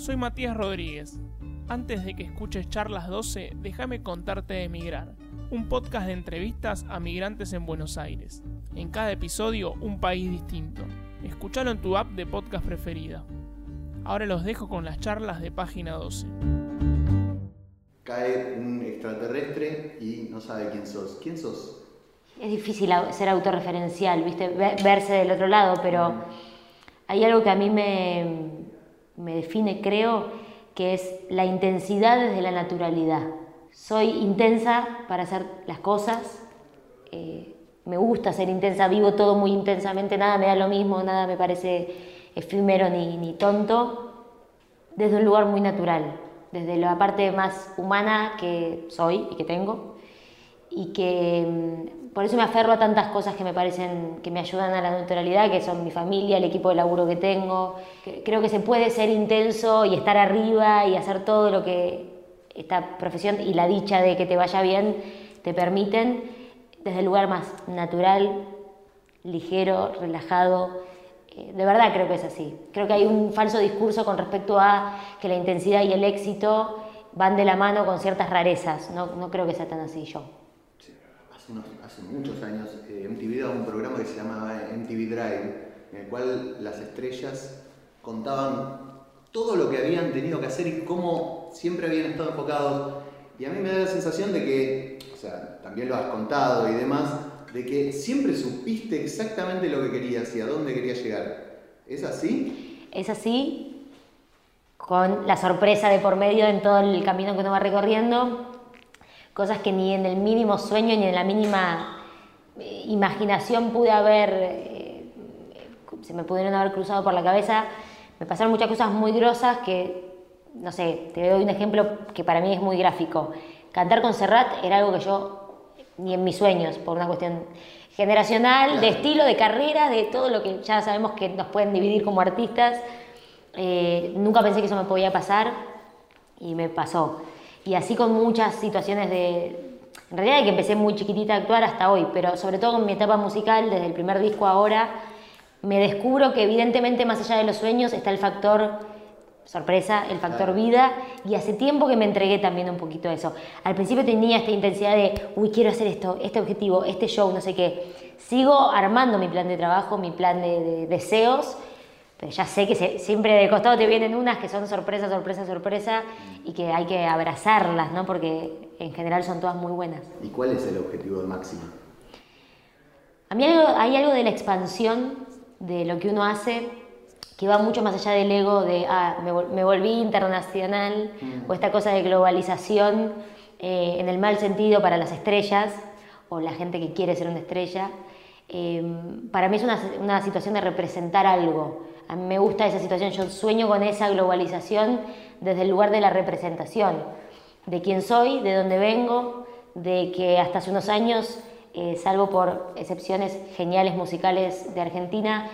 Soy Matías Rodríguez. Antes de que escuches Charlas 12, déjame contarte de Migrar, un podcast de entrevistas a migrantes en Buenos Aires. En cada episodio, un país distinto. Escúchalo en tu app de podcast preferida. Ahora los dejo con las charlas de página 12. Cae un extraterrestre y no sabe quién sos. ¿Quién sos? Es difícil ser autorreferencial, ¿viste? verse del otro lado, pero hay algo que a mí me, me define, creo, que es la intensidad desde la naturalidad. Soy intensa para hacer las cosas, eh, me gusta ser intensa, vivo todo muy intensamente, nada me da lo mismo, nada me parece efímero ni, ni tonto, desde un lugar muy natural, desde la parte más humana que soy y que tengo, y que mm, por eso me aferro a tantas cosas que me parecen que me ayudan a la naturalidad, que son mi familia, el equipo de laburo que tengo. Creo que se puede ser intenso y estar arriba y hacer todo lo que esta profesión y la dicha de que te vaya bien te permiten desde el lugar más natural, ligero, relajado. Eh, de verdad creo que es así. Creo que hay un falso discurso con respecto a que la intensidad y el éxito van de la mano con ciertas rarezas. No, no creo que sea tan así yo hace muchos años, eh, MTV daba un programa que se llamaba MTV Drive, en el cual las estrellas contaban todo lo que habían tenido que hacer y cómo siempre habían estado enfocados. Y a mí me da la sensación de que, o sea, también lo has contado y demás, de que siempre supiste exactamente lo que querías y a dónde querías llegar. ¿Es así? Es así, con la sorpresa de por medio en todo el camino que uno va recorriendo, cosas que ni en el mínimo sueño ni en la mínima eh, imaginación pude haber, eh, se me pudieron haber cruzado por la cabeza. Me pasaron muchas cosas muy grosas que, no sé, te doy un ejemplo que para mí es muy gráfico. Cantar con Serrat era algo que yo, ni en mis sueños, por una cuestión generacional, de estilo, de carrera, de todo lo que ya sabemos que nos pueden dividir como artistas. Eh, nunca pensé que eso me podía pasar y me pasó. Y así con muchas situaciones de... En realidad de que empecé muy chiquitita a actuar hasta hoy, pero sobre todo con mi etapa musical, desde el primer disco ahora, me descubro que evidentemente más allá de los sueños está el factor sorpresa, el factor vida, y hace tiempo que me entregué también un poquito a eso. Al principio tenía esta intensidad de, uy, quiero hacer esto, este objetivo, este show, no sé qué. Sigo armando mi plan de trabajo, mi plan de deseos, pero ya sé que siempre de costado te vienen unas que son sorpresa, sorpresa, sorpresa y que hay que abrazarlas, ¿no? Porque en general son todas muy buenas. ¿Y cuál es el objetivo de Máxima? A mí hay algo, de la expansión de lo que uno hace que va mucho más allá del ego de, ah, me, volví internacional mm. o esta cosa de globalización eh, en el mal sentido para las estrellas o la gente que quiere ser una estrella. Eh, para mí es una, una situación de representar algo a mí me gusta esa situación, yo sueño con esa globalización desde el lugar de la representación, de quién soy, de dónde vengo, de que hasta hace unos años, eh, salvo por excepciones geniales musicales de Argentina,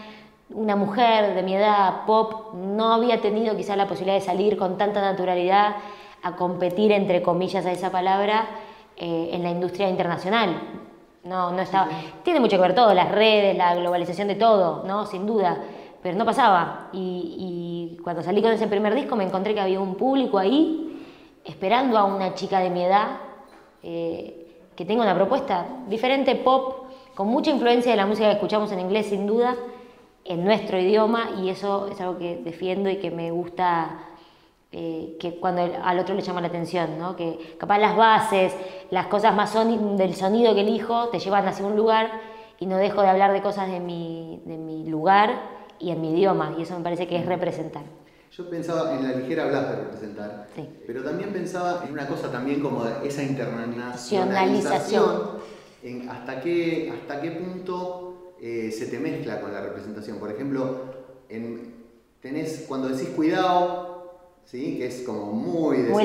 una mujer de mi edad, pop, no había tenido quizás la posibilidad de salir con tanta naturalidad a competir, entre comillas, a esa palabra, eh, en la industria internacional. No, no estaba. Tiene mucho que ver todo, las redes, la globalización de todo, ¿no? Sin duda pero no pasaba. Y, cuando salí con ese primer disco me encontré que había un público ahí esperando a una chica de mi edad eh, que tenga una propuesta diferente, pop, con mucha influencia de la música que escuchamos en inglés sin duda, en nuestro idioma, y eso es algo que defiendo y que me gusta. Eh, que cuando al otro le llama la atención, ¿no? que capaz las bases, las cosas más del sonido que elijo te llevan hacia un lugar y no dejo de hablar de cosas de mi, de mi lugar y en mi idioma, y eso me parece que es representar. Yo pensaba, en la ligera hablas de representar, pero también pensaba en una cosa también como esa internacionalización, en hasta qué, hasta qué punto eh, se te mezcla con la representación. Por ejemplo, en, tenés, cuando decís cuidado, ¿sí? que es como muy de muy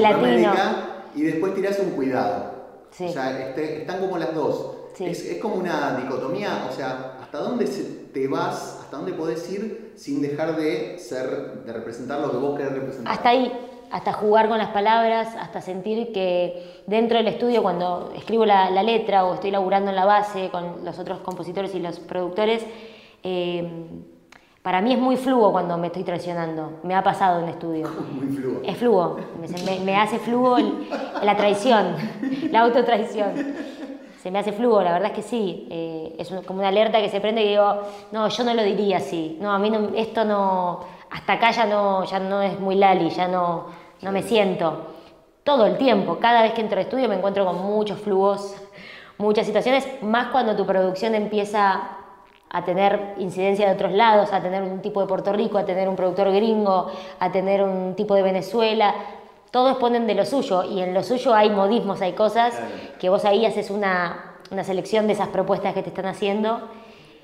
y después tirás un cuidado. O sea, este, están como las dos. Es, es, como una dicotomía, o sea, ¿hasta dónde te vas ¿Hasta dónde podés ir sin dejar de ser, de representar lo que vos querés representar? Hasta ahí, hasta jugar con las palabras, hasta sentir que dentro del estudio, cuando escribo la, letra o estoy laburando en la base con los otros compositores y los productores, eh, Para mí es muy fluo cuando me estoy traicionando. Me ha pasado en estudio. Muy fluo. Es fluo. Me, hace fluo la traición, la autotraición. Se me hace fluo, la verdad es que sí. Eh, es como una alerta que se prende y digo, no, yo no lo diría así. No, a mí no, esto no, hasta acá ya no, ya no es muy Lali, ya no, no me siento. Todo el tiempo, cada vez que entro al estudio me encuentro con muchos flujos, muchas situaciones, más cuando tu producción empieza a tener incidencia de otros lados, a tener un tipo de Puerto Rico, a tener un productor gringo, a tener un tipo de Venezuela. Todos ponen de lo suyo y en lo suyo hay modismos, hay cosas que vos ahí haces una, una selección de esas propuestas que te están haciendo.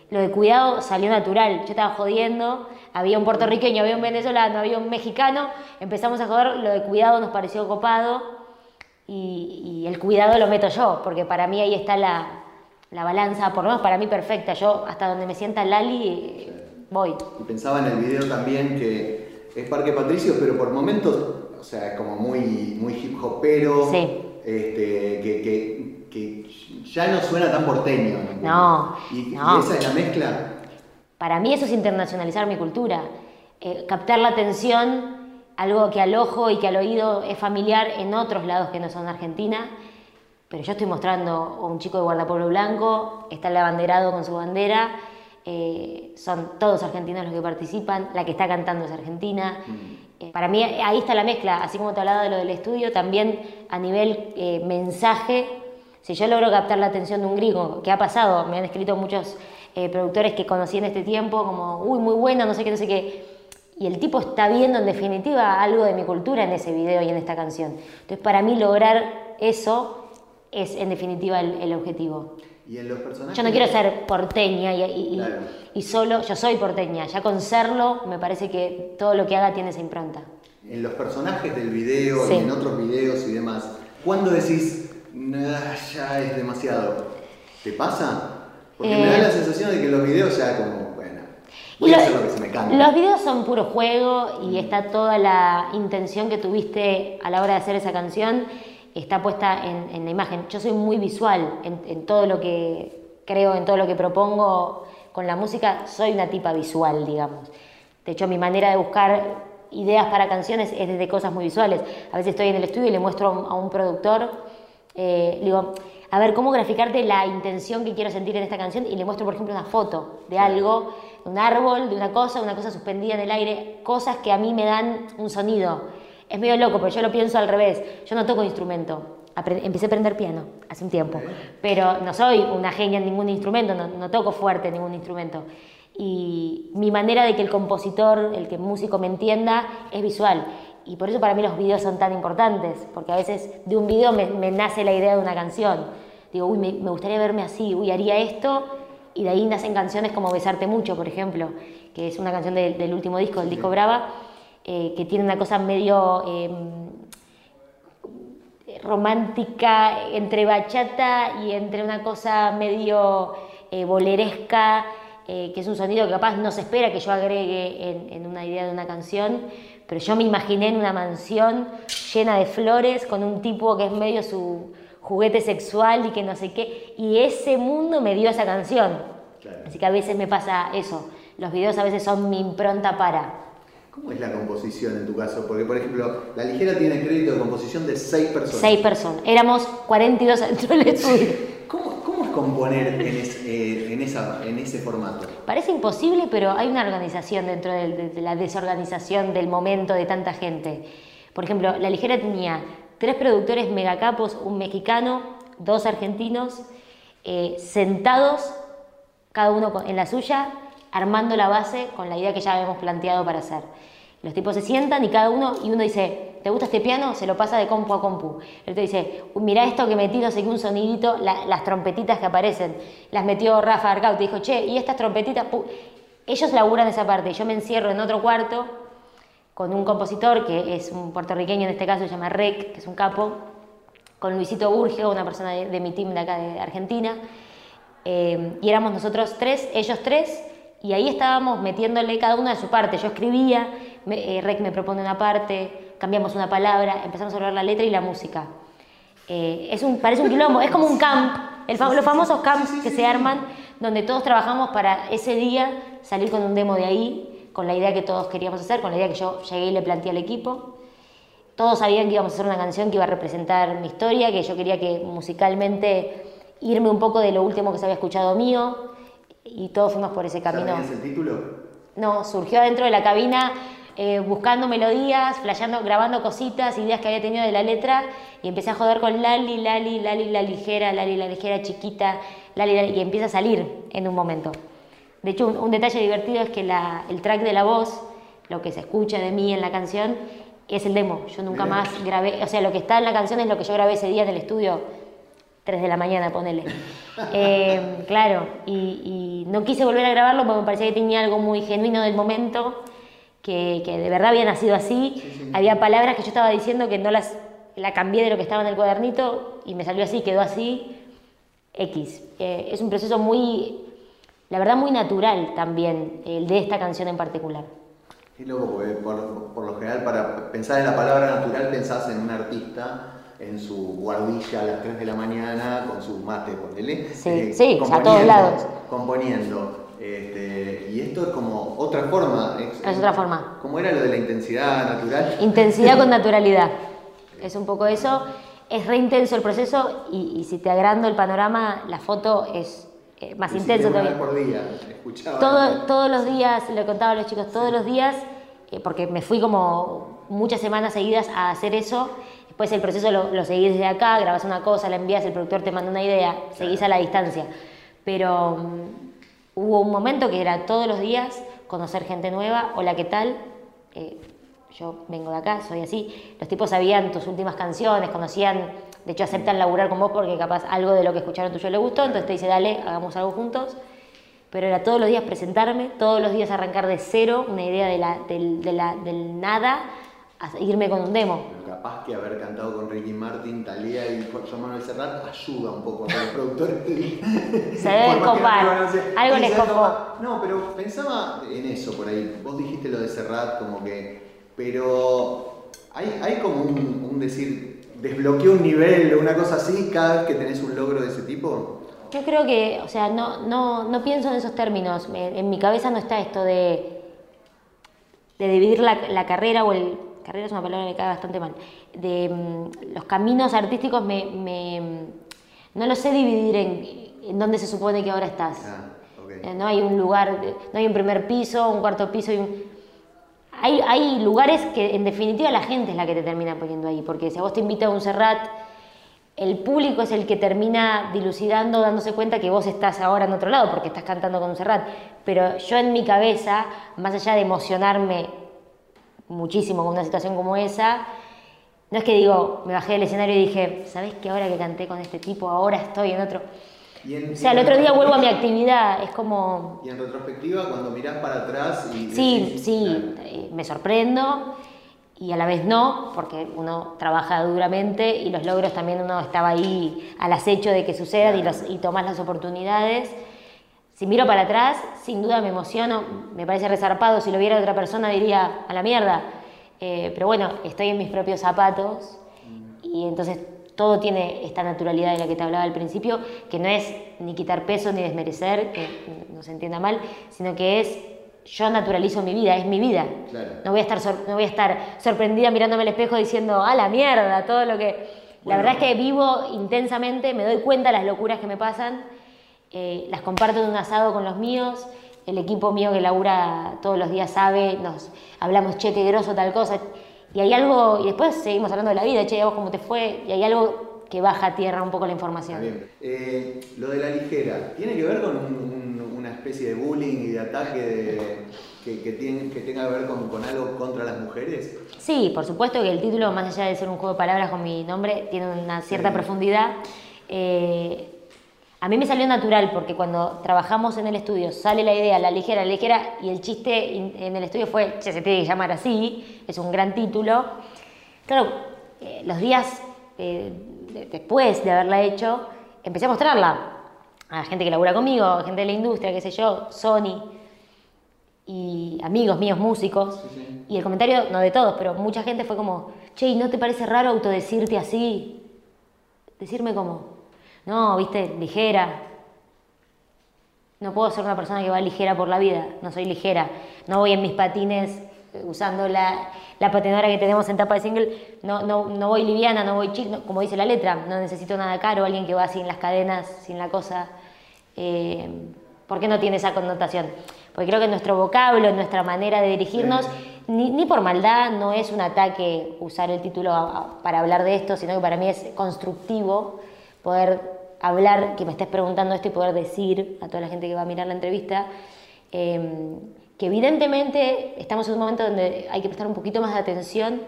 Lo de cuidado salió natural. Yo estaba jodiendo, había un puertorriqueño, había un venezolano, había un mexicano. Empezamos a joder, lo de cuidado nos pareció copado y, y el cuidado lo meto yo, porque para mí ahí está la, la balanza, por lo menos para mí perfecta. Yo hasta donde me sienta Lali voy. Y pensaba en el video también que es Parque Patricio, pero por momentos, o sea, como muy, muy hip hopero, sí. este, que, que, ya no suena tan porteño. No, y, esa es la mezcla. Para mí eso es internacionalizar mi cultura, eh, captar la atención, algo que al ojo y que al oído es familiar en otros lados que no son Argentina pero yo estoy mostrando a un chico de guardapueblo blanco, está el abanderado con su bandera, eh, son todos argentinos los que participan, la que está cantando es argentina. Mm. Eh, para mí ahí está la mezcla, así como te hablaba de lo del estudio, también a nivel eh, mensaje, si yo logro captar la atención de un gringo, que ha pasado, me han escrito muchos productores que conocí en este tiempo, como, uy, muy bueno, no sé qué, no sé qué, y el tipo está viendo en definitiva algo de mi cultura en ese video y en esta canción. Entonces para mí lograr eso es en definitiva el, objetivo. ¿Y en los personajes? Yo no quiero ser porteña y, y, solo, yo soy porteña, ya con serlo me parece que todo lo que haga tiene esa impronta. En los personajes del video y en otros videos y demás, ¿cuándo decís, ya es demasiado? ¿Te pasa? Porque me da la eh, sensación de que los videos ya como, bueno, voy a hacer lo que se me canta. Los videos son puro juego y está toda la intención que tuviste a la hora de hacer esa canción está puesta en, la imagen. Yo soy muy visual en, todo lo que creo, en todo lo que propongo con la música, soy una tipa visual, digamos. De hecho, mi manera de buscar ideas para canciones es desde cosas muy visuales. A veces estoy en el estudio y le muestro a un, productor, eh, digo, a ver, ¿cómo graficarte la intención que quiero sentir en esta canción? Y le muestro, por ejemplo, una foto de algo, de un árbol, de una cosa, una cosa suspendida en el aire, cosas que a mí me dan un sonido. Es medio loco, pero yo lo pienso al revés. Yo no toco instrumento. empecé a aprender piano hace un tiempo, pero no soy una genia en ningún instrumento, no, toco fuerte ningún instrumento. Y mi manera de que el compositor, el que músico me entienda, es visual. Y por eso para mí los videos son tan importantes, porque a veces de un video me, nace la idea de una canción. Digo, uy, me, gustaría verme así, uy, haría esto, y de ahí nacen canciones como Besarte Mucho, por ejemplo, que es una canción del último disco, del disco Brava, eh, que tiene una cosa medio em, romántica entre bachata y entre una cosa medio eh, boleresca, eh, que es un sonido que capaz no se espera que yo agregue en, una idea de una canción, pero yo me imaginé en una mansión llena de flores con un tipo que es medio su juguete sexual y que no sé qué, y ese mundo me dio esa canción. Así que a veces me pasa eso, los videos a veces son mi impronta para. ¿Cómo es la composición en tu caso? Porque, por ejemplo, La Ligera tiene crédito de composición de seis personas. Seis personas. Éramos 42 dentro del estudio. ¿Cómo, ¿Cómo, es componer eh, en, esa, en, ese formato? Parece imposible, pero hay una organización dentro de, la desorganización del momento de tanta gente. Por ejemplo, La Ligera tenía tres productores megacapos, un mexicano, dos argentinos, eh, sentados, cada uno en la suya, armando la base con la idea que ya habíamos planteado para hacer. Los tipos se sientan y cada uno, y uno dice, ¿te gusta este piano? Se lo pasa de compu a compu. El otro dice, mira esto que metí, no sé qué, un sonidito, las trompetitas que aparecen. Las metió Rafa Arcaute, dijo, che, y estas trompetitas, ellos laburan esa parte. Yo me encierro en otro cuarto con un compositor que es un puertorriqueño, en este caso se llama Rec, que es un capo, con Luisito Burgio, una persona de, mi team de acá de Argentina. Eh, y éramos nosotros tres, ellos tres, y ahí estábamos metiéndole cada uno de su parte. Yo escribía, me, eh, Rec me propone una parte, cambiamos una palabra, empezamos a hablar la letra y la música. Eh, es un, parece un quilombo, es como un camp, el, los famosos camps que se arman, donde todos trabajamos para ese día salir con un demo de ahí, con la idea que todos queríamos hacer, con la idea que yo llegué y le planteé al equipo. Todos sabían que íbamos a hacer una canción que iba a representar mi historia, que yo quería que musicalmente irme un poco de lo último que se había escuchado mío, y todos fuimos por ese camino. ¿Sabías el título? No, surgió dentro de la cabina eh, buscando melodías, flasheando, grabando cositas, ideas que había tenido de la letra y empecé a joder con Lali, Lali, Lali, la ligera, Lali, la ligera chiquita, Lali, Lali, y empieza a salir en un momento. De hecho, un, detalle divertido es que el track de la voz, lo que se escucha de mí en la canción, es el demo. Yo nunca más grabé, o sea, lo que está en la canción es lo que yo grabé ese día en el estudio, 3 de la mañana, ponele. Eh, claro, y, no quise volver a grabarlo porque me parecía que tenía algo muy genuino del momento, que, de verdad había nacido así. Había palabras que yo estaba diciendo que no las la cambié de lo que estaba en el cuadernito y me salió así, quedó así. X. Eh, es un proceso muy, la verdad, muy natural también, el de esta canción en particular. Qué loco, porque por, lo general para pensar en la palabra natural pensás en un artista en su guardilla a las 3 de la mañana con su mate, ponele. Sí, eh, sí, a todos lados. Componiendo. Este, y esto es como otra forma. Es, otra forma. ¿Cómo era lo de la intensidad natural? Intensidad con naturalidad. Es un poco eso. Es re intenso el proceso y, si te agrando el panorama, la foto es eh, más intenso todavía. por día, escuchaba. Todo, todos los días, le contaba a los chicos, todos los días, eh, porque me fui como muchas semanas seguidas a hacer eso. Después el proceso lo, lo seguís desde acá, grabas una cosa, la envías, el productor te manda una idea, seguís a la distancia. Pero mm, hubo un momento que era todos los días conocer gente nueva, hola, ¿qué tal? Eh, yo vengo de acá, soy así. Los tipos sabían tus últimas canciones, conocían, de hecho aceptan laburar con vos porque capaz algo de lo que escucharon tuyo le gustó, entonces te dice, dale, hagamos algo juntos. Pero era todos los días presentarme, todos los días arrancar de cero, una idea de la, del, del nada, a irme con un demo. capaz que haber cantado con Ricky Martin, Talía y Jorge Manuel Serrat ayuda un poco a los productores. Se debe copar. Algo les copó. No, pero pensaba en eso por ahí. Vos dijiste lo de Serrat como que pero hay, hay como un, decir, desbloqueó un nivel o una cosa así cada vez que tenés un logro de ese tipo. Yo creo que, o sea, no, no, no pienso en esos términos. En mi cabeza no está esto de, de dividir la, la carrera o el... Carrera es una palabra que me cae bastante mal. De mm, los caminos artísticos me, me, no lo sé dividir en, en dónde se supone que ahora estás. Ah, eh, no hay un lugar, no hay un primer piso, un cuarto piso y un hay, lugares que en definitiva la gente es la que te termina poniendo ahí, porque si a vos te invita a un Serrat, el público es el que termina dilucidando, dándose cuenta que vos estás ahora en otro lado, porque estás cantando con un Serrat. Pero yo en mi cabeza, más allá de emocionarme muchísimo con una situación como esa, no es que digo, me bajé del escenario y dije, ¿sabes qué? Ahora que canté con este tipo, ahora estoy en otro o sea, el otro día vuelvo a mi actividad, es como... Y en retrospectiva, cuando mirás para atrás y... Sí, sí, eh, me sorprendo y a la vez no, porque uno trabaja duramente y los logros también uno estaba ahí al acecho de que sucedan y, los, y tomás las oportunidades. Si miro para atrás, sin duda me emociono, me parece resarpado, si lo viera otra persona diría a la mierda, eh, pero bueno, estoy en mis propios zapatos. Y entonces todo tiene esta naturalidad de la que te hablaba al principio, que no es ni quitar peso ni desmerecer, que no se entienda mal, sino que es yo naturalizo mi vida, es mi vida. No, voy a estar no voy a estar sorprendida mirándome al espejo diciendo, a la mierda, todo lo que... La verdad es que vivo intensamente, me doy cuenta de las locuras que me pasan, eh, las comparto en un asado con los míos, el equipo mío que labura todos los días sabe, nos hablamos, che, qué groso, tal cosa y hay algo, y después seguimos hablando de la vida, che, vos cómo te fue, y hay algo que baja a tierra un poco la información. Bien. Eh, lo de la ligera, ¿tiene que ver con una especie de bullying y de ataque que, tiene, que, tenga que ver con, algo contra las mujeres? Sí, por supuesto que el título, más allá de ser un juego de palabras con mi nombre, tiene una cierta profundidad. Eh, a mí me salió natural porque cuando trabajamos en el estudio sale la idea, la ligera, la ligera, y el chiste en el estudio fue, che, se tiene que llamar así, es un gran título. Claro, eh, los días eh, después de haberla hecho, empecé a mostrarla a gente que labura conmigo, gente de la industria, qué sé yo, Sony, y amigos míos, músicos. Y el comentario, no de todos, pero mucha gente fue como, che, ¿no te parece raro autodecirte así? Decirme como, no, viste, ligera. no puedo ser una persona que va ligera por la vida, no soy ligera, no voy en mis patines eh, usando la, la patinadora que tenemos en tapa de single, no, no, no voy liviana, no voy chic, como dice la letra, no necesito nada caro, alguien que va sin las cadenas, sin la cosa. Eh, ¿Por qué no tiene esa connotación? Porque creo que nuestro vocablo, nuestra manera de dirigirnos, ni, ni, por maldad, no es un ataque usar el título para hablar de esto, sino que para mí es constructivo poder hablar, que me estés preguntando esto y poder decir a toda la gente que va a mirar la entrevista, em, que evidentemente estamos en un momento donde hay que prestar un poquito más de atención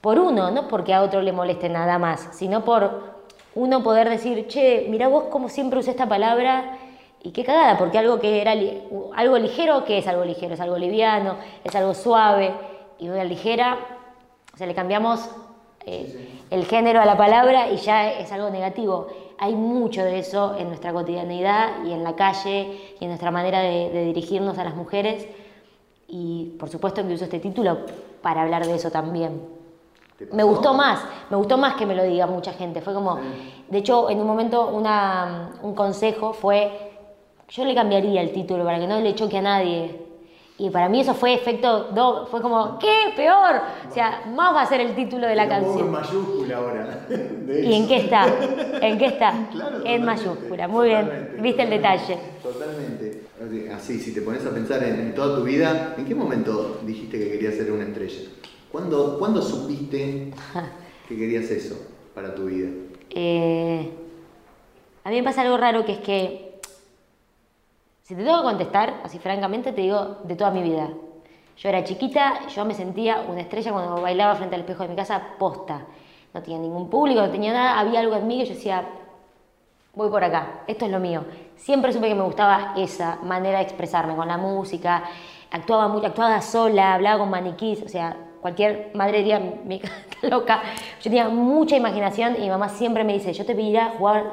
por uno, no porque a otro le moleste nada más, sino por uno poder decir, che, mira vos como siempre usé esta palabra y qué cagada, porque algo que era algo ligero, ¿qué es algo ligero? Es algo liviano, es algo suave y una ligera, o sea, le cambiamos eh, el género a la palabra y ya es algo negativo hay mucho de eso en nuestra cotidianidad y en la calle y en nuestra manera de, dirigirnos a las mujeres. Y por supuesto que uso este título para hablar de eso también. Me gustó más, me gustó más que me lo diga mucha gente. Fue como, de hecho, en un momento una, un consejo fue, yo le cambiaría el título para que no le choque a nadie. Y para mí eso fue efecto, fue como, ¿qué? Peor. O sea, más va a ser el título de la canción. en mayúscula ahora. ¿Y en qué está? ¿En qué está? en mayúscula, muy bien. Viste el detalle. Totalmente. Así, si te pones a pensar en, toda tu vida, ¿en qué momento dijiste que querías ser una estrella? ¿Cuándo, ¿cuándo supiste que querías eso para tu vida? Eh, a mí me pasa algo raro que es que si te tengo que contestar, así francamente, te digo de toda mi vida. Yo era chiquita, yo me sentía una estrella cuando bailaba frente al espejo de mi casa, posta. No tenía ningún público, no tenía nada, había algo en mí que yo decía, voy por acá, esto es lo mío. Siempre supe que me gustaba esa manera de expresarme con la música, actuaba, muy, actuaba sola, hablaba con maniquís, o sea, cualquier madre diría, me loca. Yo tenía mucha imaginación y mi mamá siempre me dice, yo te voy a jugar,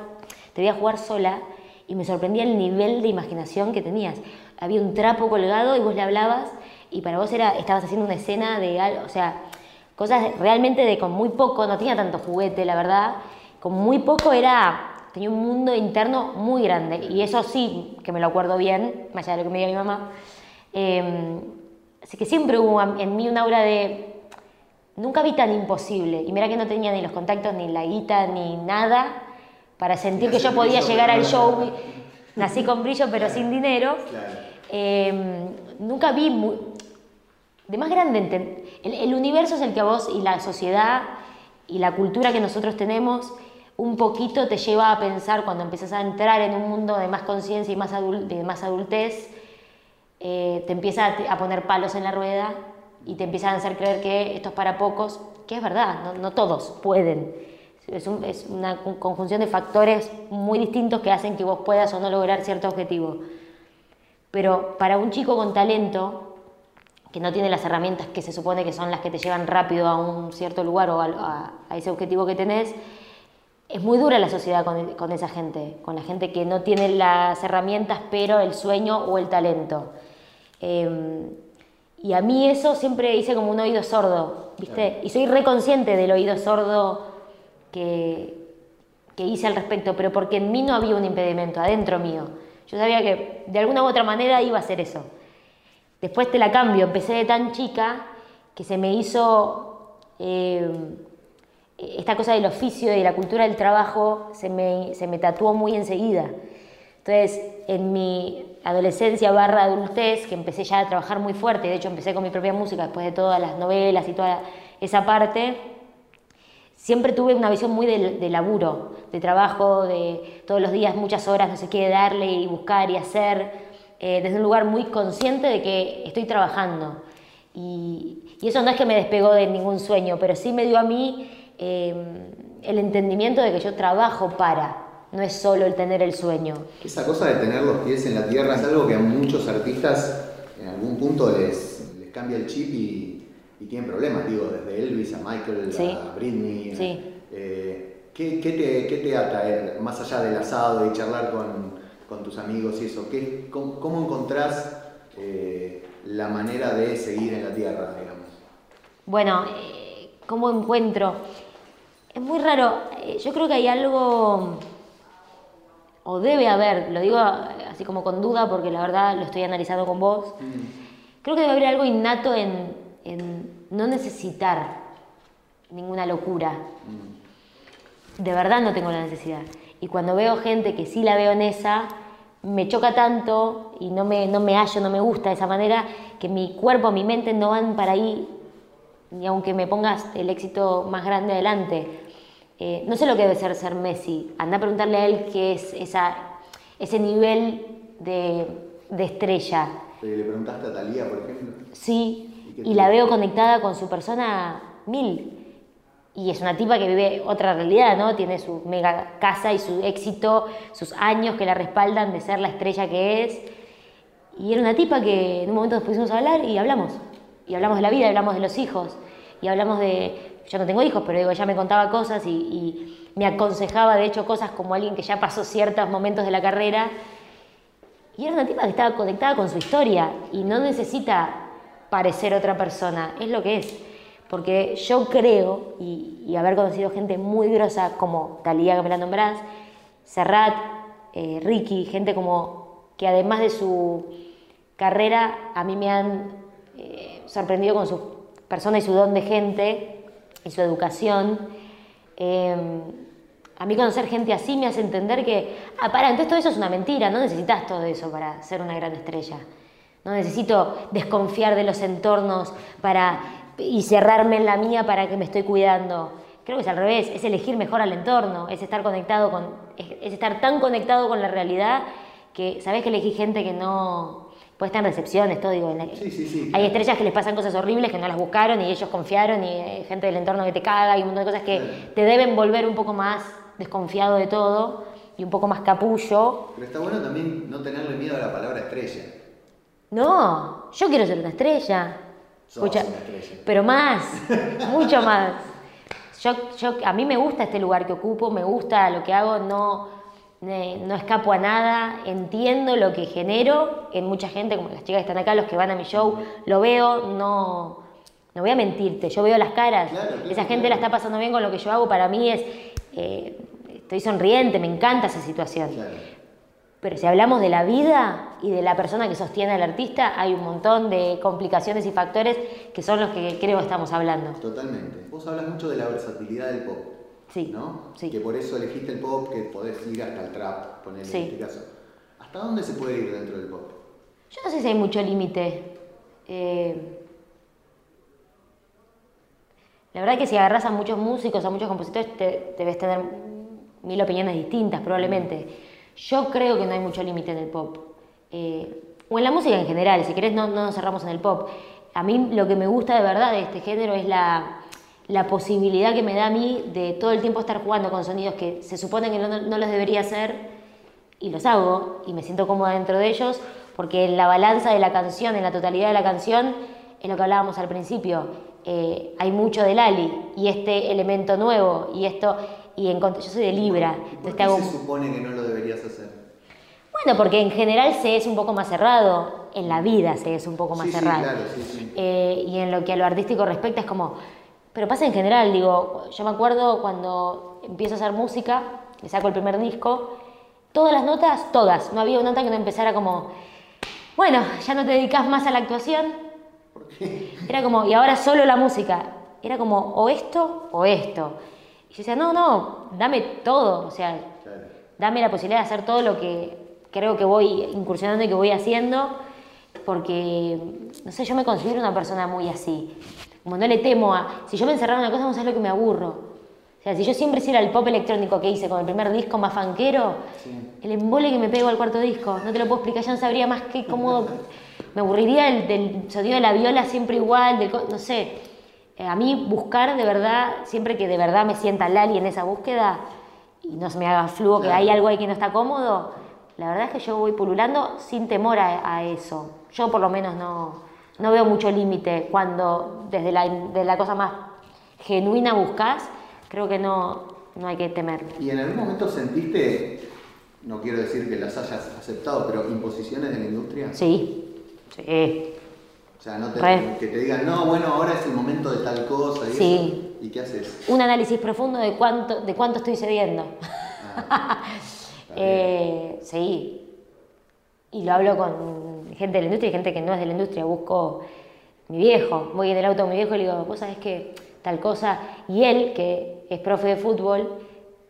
te voy a jugar sola y me sorprendía el nivel de imaginación que tenías. Había un trapo colgado y vos le hablabas y para vos era, estabas haciendo una escena de algo, o sea, cosas realmente de con muy poco, no tenía tanto juguete, la verdad, con muy poco era, tenía un mundo interno muy grande. Y eso sí, que me lo acuerdo bien, más allá de lo que me diga mi mamá, eh, así que siempre hubo en mí una aura de, nunca vi tan imposible. Y mira que no tenía ni los contactos, ni la guita, ni nada, para sentir que yo podía llegar al show. Nací con brillo pero sin dinero. Em, nunca vi, de más grande, el, universo es el que a vos y la sociedad y la cultura que nosotros tenemos un poquito te lleva a pensar cuando empiezas a entrar en un mundo de más conciencia y más de más adultez, eh, te empieza a, poner palos en la rueda y te empiezan a hacer creer que esto es para pocos, que es verdad, no todos pueden. Es, una conjunción de factores muy distintos que hacen que vos puedas o no lograr cierto objetivo. Pero para un chico con talento, que no tiene las herramientas que se supone que son las que te llevan rápido a un cierto lugar o a, ese objetivo que tenés, es muy dura la sociedad con, esa gente, con la gente que no tiene las herramientas, pero el sueño o el talento. Em, y a mí eso siempre hice como un oído sordo, ¿viste? Y soy reconsciente del oído sordo que, hice al respecto, pero porque en mí no había un impedimento, adentro mío. Yo sabía que de alguna u otra manera iba a hacer eso. Después te la cambio, empecé de tan chica que se me hizo eh, esta cosa del oficio y de la cultura del trabajo, se me, se me tatuó muy enseguida. Entonces, en mi adolescencia barra adultez, que empecé ya a trabajar muy fuerte, de hecho empecé con mi propia música después de todas las novelas y toda esa parte, siempre tuve una visión muy de, laburo, de trabajo, de todos los días, muchas horas, no sé qué, darle y buscar y hacer, eh, desde un lugar muy consciente de que estoy trabajando. Y, eso no es que me despegó de ningún sueño, pero sí me dio a mí em, el entendimiento de que yo trabajo para, no es solo el tener el sueño. Esa cosa de tener los pies en la tierra es algo que a muchos artistas en algún punto les, les cambia el chip y y tienen problemas, digo, desde Elvis a Michael a Britney. Eh, ¿qué, te, ¿qué, te, ata, más allá del asado y charlar con, con tus amigos y eso? ¿Qué, cómo, encontrás eh, la manera de seguir en la tierra, digamos? Bueno, eh, ¿cómo encuentro? Es muy raro. Yo creo que hay algo, o debe haber, lo digo así como con duda, porque la verdad lo estoy analizando con vos. Mm. Creo que debe haber algo innato en, no necesitar ninguna locura. De verdad no tengo la necesidad. Y cuando veo gente que sí la veo en esa, me choca tanto y no me, no me hallo, no me gusta de esa manera, que mi cuerpo, mi mente no van para ahí, ni aunque me pongas el éxito más grande adelante. Eh, no sé lo que debe ser ser Messi. Anda a preguntarle a él qué es esa, ese nivel de, de estrella. ¿Le preguntaste a Talía, por ejemplo? Sí, y, la veo conectada con su persona mil. Y es una tipa que vive otra realidad, ¿no? Tiene su mega casa y su éxito, sus años que la respaldan de ser la estrella que es. Y era una tipa que en un momento nos pusimos a hablar y hablamos. Y hablamos de la vida, hablamos de los hijos. Y hablamos de yo no tengo hijos, pero digo, ella me contaba cosas y, me aconsejaba, de hecho, cosas como alguien que ya pasó ciertos momentos de la carrera. Y era una tipa que estaba conectada con su historia y no necesita parecer otra persona, es lo que es. Porque yo creo, y, haber conocido gente muy grosa como Talía, que me la nombrás, Serrat, eh, Ricky, gente como que además de su carrera, a mí me han eh, sorprendido con su persona y su don de gente, y su educación. Em, a mí conocer gente así me hace entender que, ah, todo eso es una mentira, no necesitas todo eso para ser una gran estrella. No necesito desconfiar de los entornos para, y cerrarme en la mía para que me estoy cuidando. Creo que es al revés, es elegir mejor al entorno, es estar conectado con, es, estar tan conectado con la realidad que sabes que elegí gente que no, puede estar en recepciones, todo digo. hay estrellas que les pasan cosas horribles que no las buscaron y ellos confiaron y hay gente del entorno que te caga y un montón de cosas que te deben volver un poco más desconfiado de todo y un poco más capullo. Pero está bueno también no tenerle miedo a la palabra estrella. No, yo quiero ser una estrella. Escucha, una estrella. Pero más, mucho más. Yo, yo, a mí me gusta este lugar que ocupo, me gusta lo que hago, no, no escapo a nada, entiendo lo que genero en mucha gente, como las chicas que están acá, los que van a mi show, lo veo, no, no voy a mentirte, yo veo las caras, esa gente la está pasando bien con lo que yo hago, para mí es, eh, estoy sonriente, me encanta esa situación. Pero si hablamos de la vida y de la persona que sostiene al artista, hay un montón de complicaciones y factores que son los que creo estamos hablando. Totalmente. Vos hablas mucho de la versatilidad del pop. Sí. ¿no? Que por eso elegiste el pop, que podés ir hasta el trap, ponerle en este caso. ¿Hasta dónde se puede ir dentro del pop? Yo no sé si hay mucho límite. Eh, la verdad es que si agarras a muchos músicos, a muchos compositores, te, debes tener mil opiniones distintas, probablemente. Yo creo que no hay mucho límite en el pop. Eh, o en la música en general, si querés no, no nos cerramos en el pop. A mí lo que me gusta de verdad de este género es la, la posibilidad que me da a mí de todo el tiempo estar jugando con sonidos que se supone que no, los debería hacer y los hago y me siento cómoda dentro de ellos porque la balanza de la canción, en la totalidad de la canción, es lo que hablábamos al principio. Eh, hay mucho de Lali y este elemento nuevo y esto, y yo soy de Libra. ¿Por qué se supone que no lo deberías hacer? Bueno, porque en general se es un poco más cerrado, en la vida se es un poco más cerrado. claro, eh, y en lo que a lo artístico respecta es como, pero pasa en general, digo, yo me acuerdo cuando empiezo a hacer música, me saco el primer disco, todas las notas, todas, no había una nota que no empezara como, bueno, ya no te dedicas más a la actuación. ¿Por qué? Era como, y ahora solo la música. Era como, o esto o esto. Y yo decía, no, no, dame todo, o sea, dame la posibilidad de hacer todo lo que creo que voy incursionando y que voy haciendo, porque, no sé, yo me considero una persona muy así. Como no le temo a. Si yo me encerrara en una cosa, no sabes lo que me aburro. O sea, si yo siempre hiciera el pop electrónico que hice con el primer disco más fanquero, el embole que me pego al cuarto disco, no te lo puedo explicar, ya no sabría más qué, cómo. me aburriría del, del, sonido de la viola siempre igual, del, no sé. Eh, a mí buscar de verdad, siempre que de verdad me sienta Lali en esa búsqueda y no se me haga flujo que hay algo ahí que no está cómodo, la verdad es que yo voy pululando sin temor a eso. Yo por lo menos no, no veo mucho límite cuando desde la, de la cosa más genuina buscas, creo que no, no hay que temer. ¿Y en algún momento sentiste, no quiero decir que las hayas aceptado, pero imposiciones de la industria? Sí, sí. Sea, no te, que te digan, no, bueno, ahora es el momento de tal cosa. Y sí. ¿Y qué haces? Un análisis profundo de cuánto, de cuánto estoy cediendo. Ah, eh, sí, y lo hablo con gente de la industria y gente que no es de la industria, busco mi viejo, voy en el auto con mi viejo y le digo, vos sabés que tal cosa, y él, que es profe de fútbol,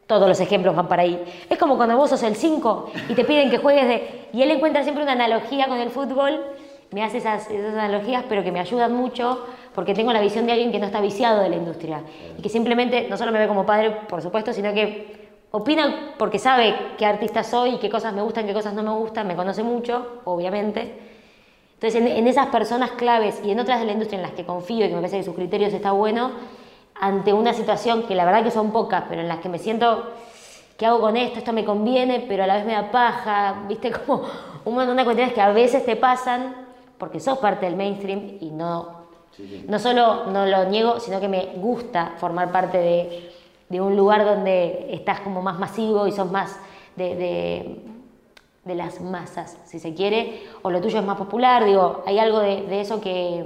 todos los ejemplos van para ahí. Es como cuando vos sos el 5 y te piden que juegues de... Y él encuentra siempre una analogía con el fútbol, me hace esas, esas analogías, pero que me ayudan mucho porque tengo la visión de alguien que no está viciado de la industria y que simplemente no solo me ve como padre, por supuesto, sino que opina porque sabe qué artista soy, qué cosas me gustan, qué cosas no me gustan, me conoce mucho, obviamente. Entonces, en, esas personas claves y en otras de la industria en las que confío y que me parece que sus criterios está bueno, ante una situación que la verdad que son pocas, pero en las que me siento, ¿qué hago con esto? Esto me conviene, pero a la vez me da paja, ¿viste? Como un montón de cuestiones que a veces te pasan porque sos parte del mainstream y no no solo no lo niego, sino que me gusta formar parte de, un lugar donde estás como más masivo y sos más de, las masas, si se quiere, o lo tuyo es más popular, digo, hay algo de, eso que,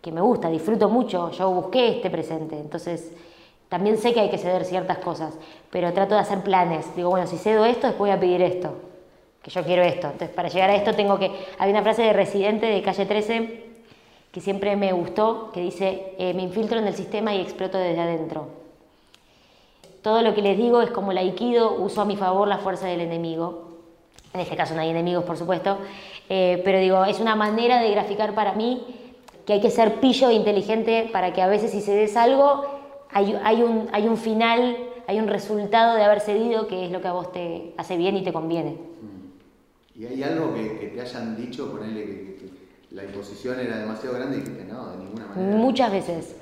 que me gusta, disfruto mucho, yo busqué este presente, entonces también sé que hay que ceder ciertas cosas, pero trato de hacer planes, digo, bueno, si cedo esto, después voy a pedir esto, que yo quiero esto, entonces para llegar a esto tengo que, hay una frase de residente de calle 13, que siempre me gustó, que dice, eh, me infiltro en el sistema y exploto desde adentro. Todo lo que les digo es como el aikido, uso a mi favor la fuerza del enemigo. En este caso no hay enemigos, por supuesto, eh, pero digo, es una manera de graficar para mí que hay que ser pillo e inteligente para que a veces si se des algo, hay, un, hay un final, hay un resultado de haber cedido que es lo que a vos te hace bien y te conviene. ¿Y hay algo que, te hayan dicho, ponerle que la imposición era demasiado grande y dijiste, no, de ninguna manera. Muchas veces.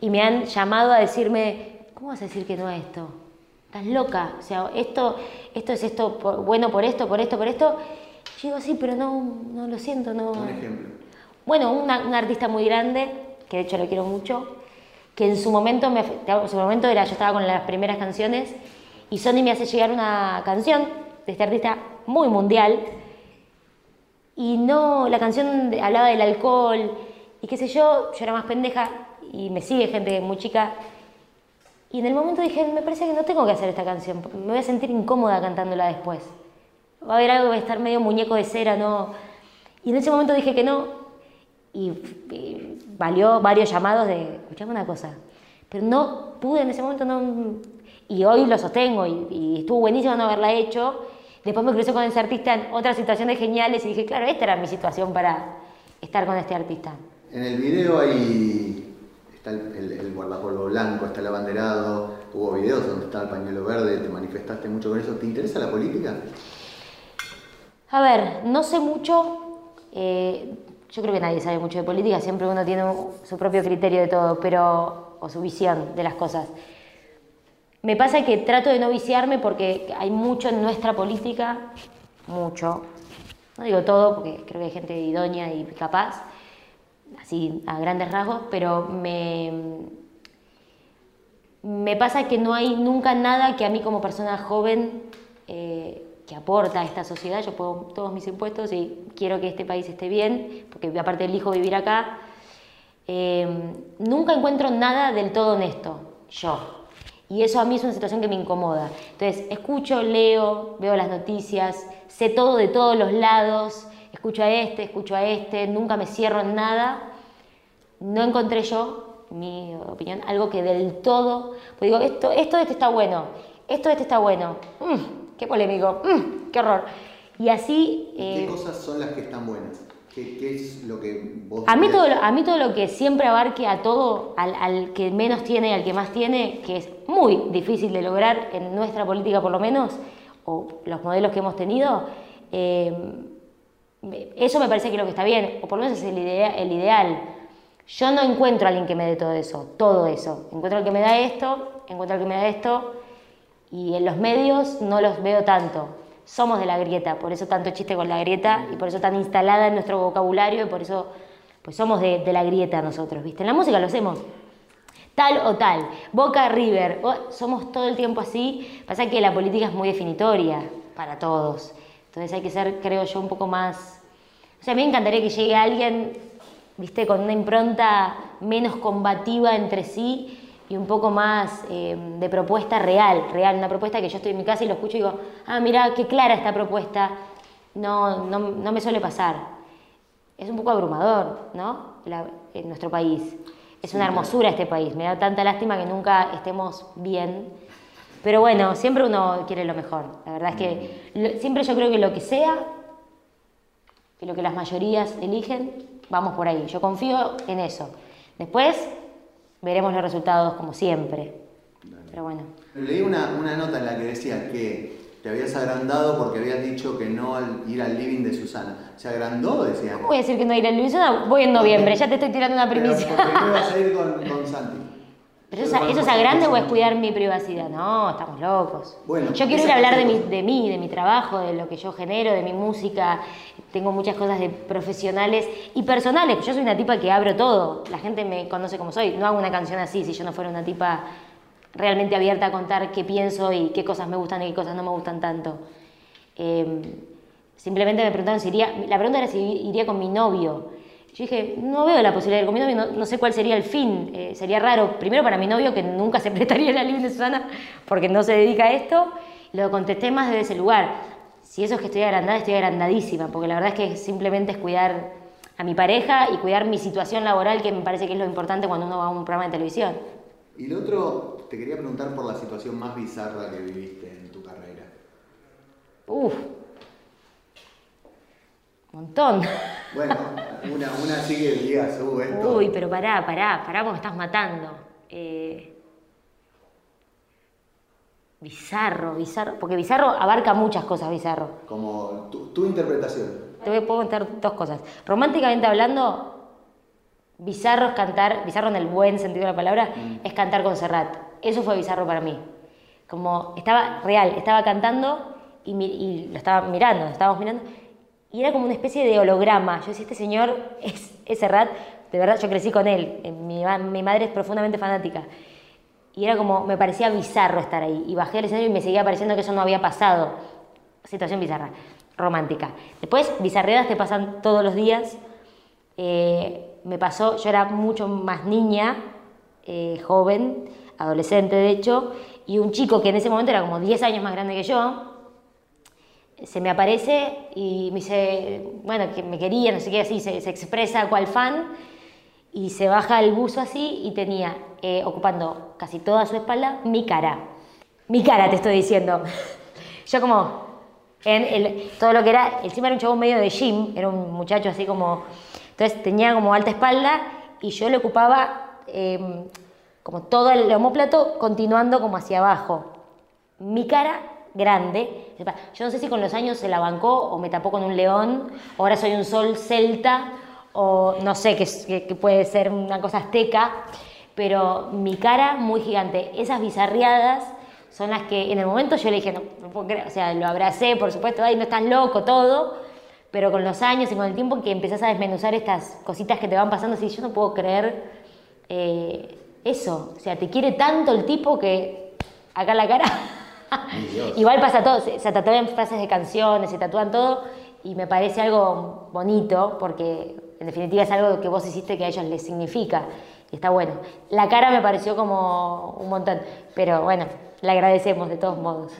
Y me han llamado a decirme, ¿cómo vas a decir que no a esto? Estás loca. O sea, esto, esto es esto bueno por esto, por esto, por esto. Yo digo, sí, pero no, no lo siento. No. Un ejemplo. Bueno, una, artista muy grande, que de hecho lo quiero mucho, que en su momento, me, en su momento era, yo estaba con las primeras canciones, y Sony me hace llegar una canción de este artista muy mundial, y no, la canción hablaba del alcohol y qué sé yo, yo era más pendeja y me sigue gente muy chica. Y en el momento dije, me parece que no tengo que hacer esta canción, me voy a sentir incómoda cantándola después. Va a haber algo que va a estar medio muñeco de cera, ¿no? Y en ese momento dije que no, y, valió varios llamados de, escuchame una cosa, pero no pude en ese momento, no, y hoy lo sostengo, y, y estuvo buenísimo no haberla hecho, Después me crucé con ese artista en otras situaciones geniales y dije, claro, esta era mi situación para estar con este artista. En el video hay está el, guardapolvo blanco, está el abanderado, hubo videos donde está el pañuelo verde, te manifestaste mucho con eso. ¿Te interesa la política? A ver, no sé mucho, eh, yo creo que nadie sabe mucho de política, siempre uno tiene su propio criterio de todo, pero, o su visión de las cosas. Me pasa que trato de no viciarme porque hay mucho en nuestra política, mucho, no digo todo porque creo que hay gente idónea y capaz, así a grandes rasgos, pero me, me pasa que no hay nunca nada que a mí como persona joven eh, que aporta a esta sociedad, yo pongo todos mis impuestos y quiero que este país esté bien, porque aparte elijo vivir acá, eh, nunca encuentro nada del todo honesto, yo, y eso a mí es una situación que me incomoda. Entonces, escucho, leo, veo las noticias, sé todo de todos los lados, escucho a este, escucho a este, nunca me cierro en nada. No encontré yo, mi opinión, algo que del todo, pues digo, esto, esto de este está bueno, esto de este está bueno, mm, qué polémico, mm, qué horror. Y así... ¿Qué eh, cosas son las que están buenas? ¿Qué, es lo que vos... A mí, todo, a mí todo lo que siempre abarque a todo, al, que menos tiene y al que más tiene, que es muy difícil de lograr en nuestra política por lo menos, o los modelos que hemos tenido, eh, eso me parece que es lo que está bien, o por lo menos es el, el ideal. Yo no encuentro a alguien que me dé todo eso, todo eso. Encuentro al que me da esto, encuentro al que me da esto, y en los medios no los veo tanto somos de la grieta, por eso tanto chiste con la grieta y por eso tan instalada en nuestro vocabulario y por eso pues somos de, la grieta nosotros, ¿viste? En la música lo hacemos. Tal o tal, Boca River, somos todo el tiempo así, pasa que la política es muy definitoria para todos, entonces hay que ser, creo yo, un poco más... O sea, a mí me encantaría que llegue alguien, viste, con una impronta menos combativa entre sí y un poco más eh, de propuesta real, real, una propuesta que yo estoy en mi casa y lo escucho y digo, ah, mira, qué clara esta propuesta. no, no, no me suele pasar. Es un poco abrumador, ¿no? en nuestro país. Es una hermosura este país. Me da tanta lástima que nunca estemos bien. Pero bueno, siempre uno quiere lo mejor. La verdad es que siempre yo creo que lo que sea, que lo que las mayorías eligen, vamos por ahí. Yo confío en eso. Después veremos los resultados como siempre. Pero bueno. Leí una, una nota en la que decía que te habías agrandado porque habías dicho que no al ir al living de Susana. ¿Se agrandó? Decía. voy a decir que no ir al living de Susana? Voy en noviembre, ya te estoy tirando una primicia. Pero porque no vas a ir con, con Santi. Pero eso, eso es agrande o es cuidar mi privacidad. No, estamos locos. Bueno, yo quiero ir a hablar de mi, de mí, de mi trabajo, de lo que yo genero, de mi música. Tengo muchas cosas de profesionales y personales. Yo soy una tipa que abro todo. La gente me conoce como soy. No hago una canción así si yo no fuera una tipa realmente abierta a contar qué pienso y qué cosas me gustan y qué cosas no me gustan tanto. Em, simplemente me preguntaron si iría, la pregunta era si iría con mi novio. Yo dije, no veo la posibilidad de ir con mi novio, no, sé cuál sería el fin. Eh, sería raro, primero para mi novio, que nunca se prestaría la libre de Susana porque no se dedica a esto. Lo contesté más desde ese lugar. Si eso es que estoy agrandada, estoy agrandadísima, porque la verdad es que simplemente es cuidar a mi pareja y cuidar mi situación laboral, que me parece que es lo importante cuando uno va a un programa de televisión. Y lo otro, te quería preguntar por la situación más bizarra que viviste en tu carrera. Uf. Un montón. Bueno, una, una sigue el día, sube esto. Uy, pero pará, pará, pará porque me estás matando. Eh, bizarro, bizarro, porque bizarro abarca muchas cosas, bizarro. Como tu, tu interpretación. Te voy a contar dos cosas. Románticamente hablando, Bizarro es cantar, bizarro en el buen sentido de la palabra, mm. es cantar con Serrat. Eso fue bizarro para mí. Como estaba real, estaba cantando y, lo estaba mirando, lo estábamos mirando, y era como una especie de holograma. Yo decía, este señor es, es Serrat, de verdad yo crecí con él, eh, mi, mi madre es profundamente fanática. Y era como, me parecía bizarro estar ahí. Y bajé al escenario y me seguía pareciendo que eso no había pasado. Situación bizarra, romántica. Después, bizarreadas te pasan todos los días. Eh, me pasó, yo era mucho más niña, eh, joven, adolescente de hecho, y un chico que en ese momento era como 10 años más grande que yo, se me aparece y me dice, bueno, que me quería, no sé qué, así, se, expresa cual fan, y se baja el buzo así y tenía, eh, ocupando casi toda su espalda, mi cara. Mi cara, te estoy diciendo. Yo como, todo lo que era, encima era un chabón medio de gym, era un muchacho así como entonces tenía como alta espalda y yo le ocupaba em, como todo el homóplato continuando como hacia abajo. Mi cara grande, yo no sé si con los años se la bancó o me tapó con un león, o ahora soy un sol celta o no sé, que, puede ser una cosa azteca, pero mi cara muy gigante. Esas bizarriadas son las que en el momento yo le dije, no, no puedo creer, o sea, lo abracé, por supuesto, ay, no estás loco, todo, pero con los años y con el tiempo que empezás a desmenuzar estas cositas que te van pasando, así, yo no puedo creer eh, eso. O sea, te quiere tanto el tipo que acá la cara. Igual pasa todo, se, tatúan frases de canciones, se tatúan todo, y me parece algo bonito, porque en definitiva es algo que vos hiciste que a ellos les significa, y está bueno. La cara me pareció como un montón, pero bueno, le agradecemos de todos modos.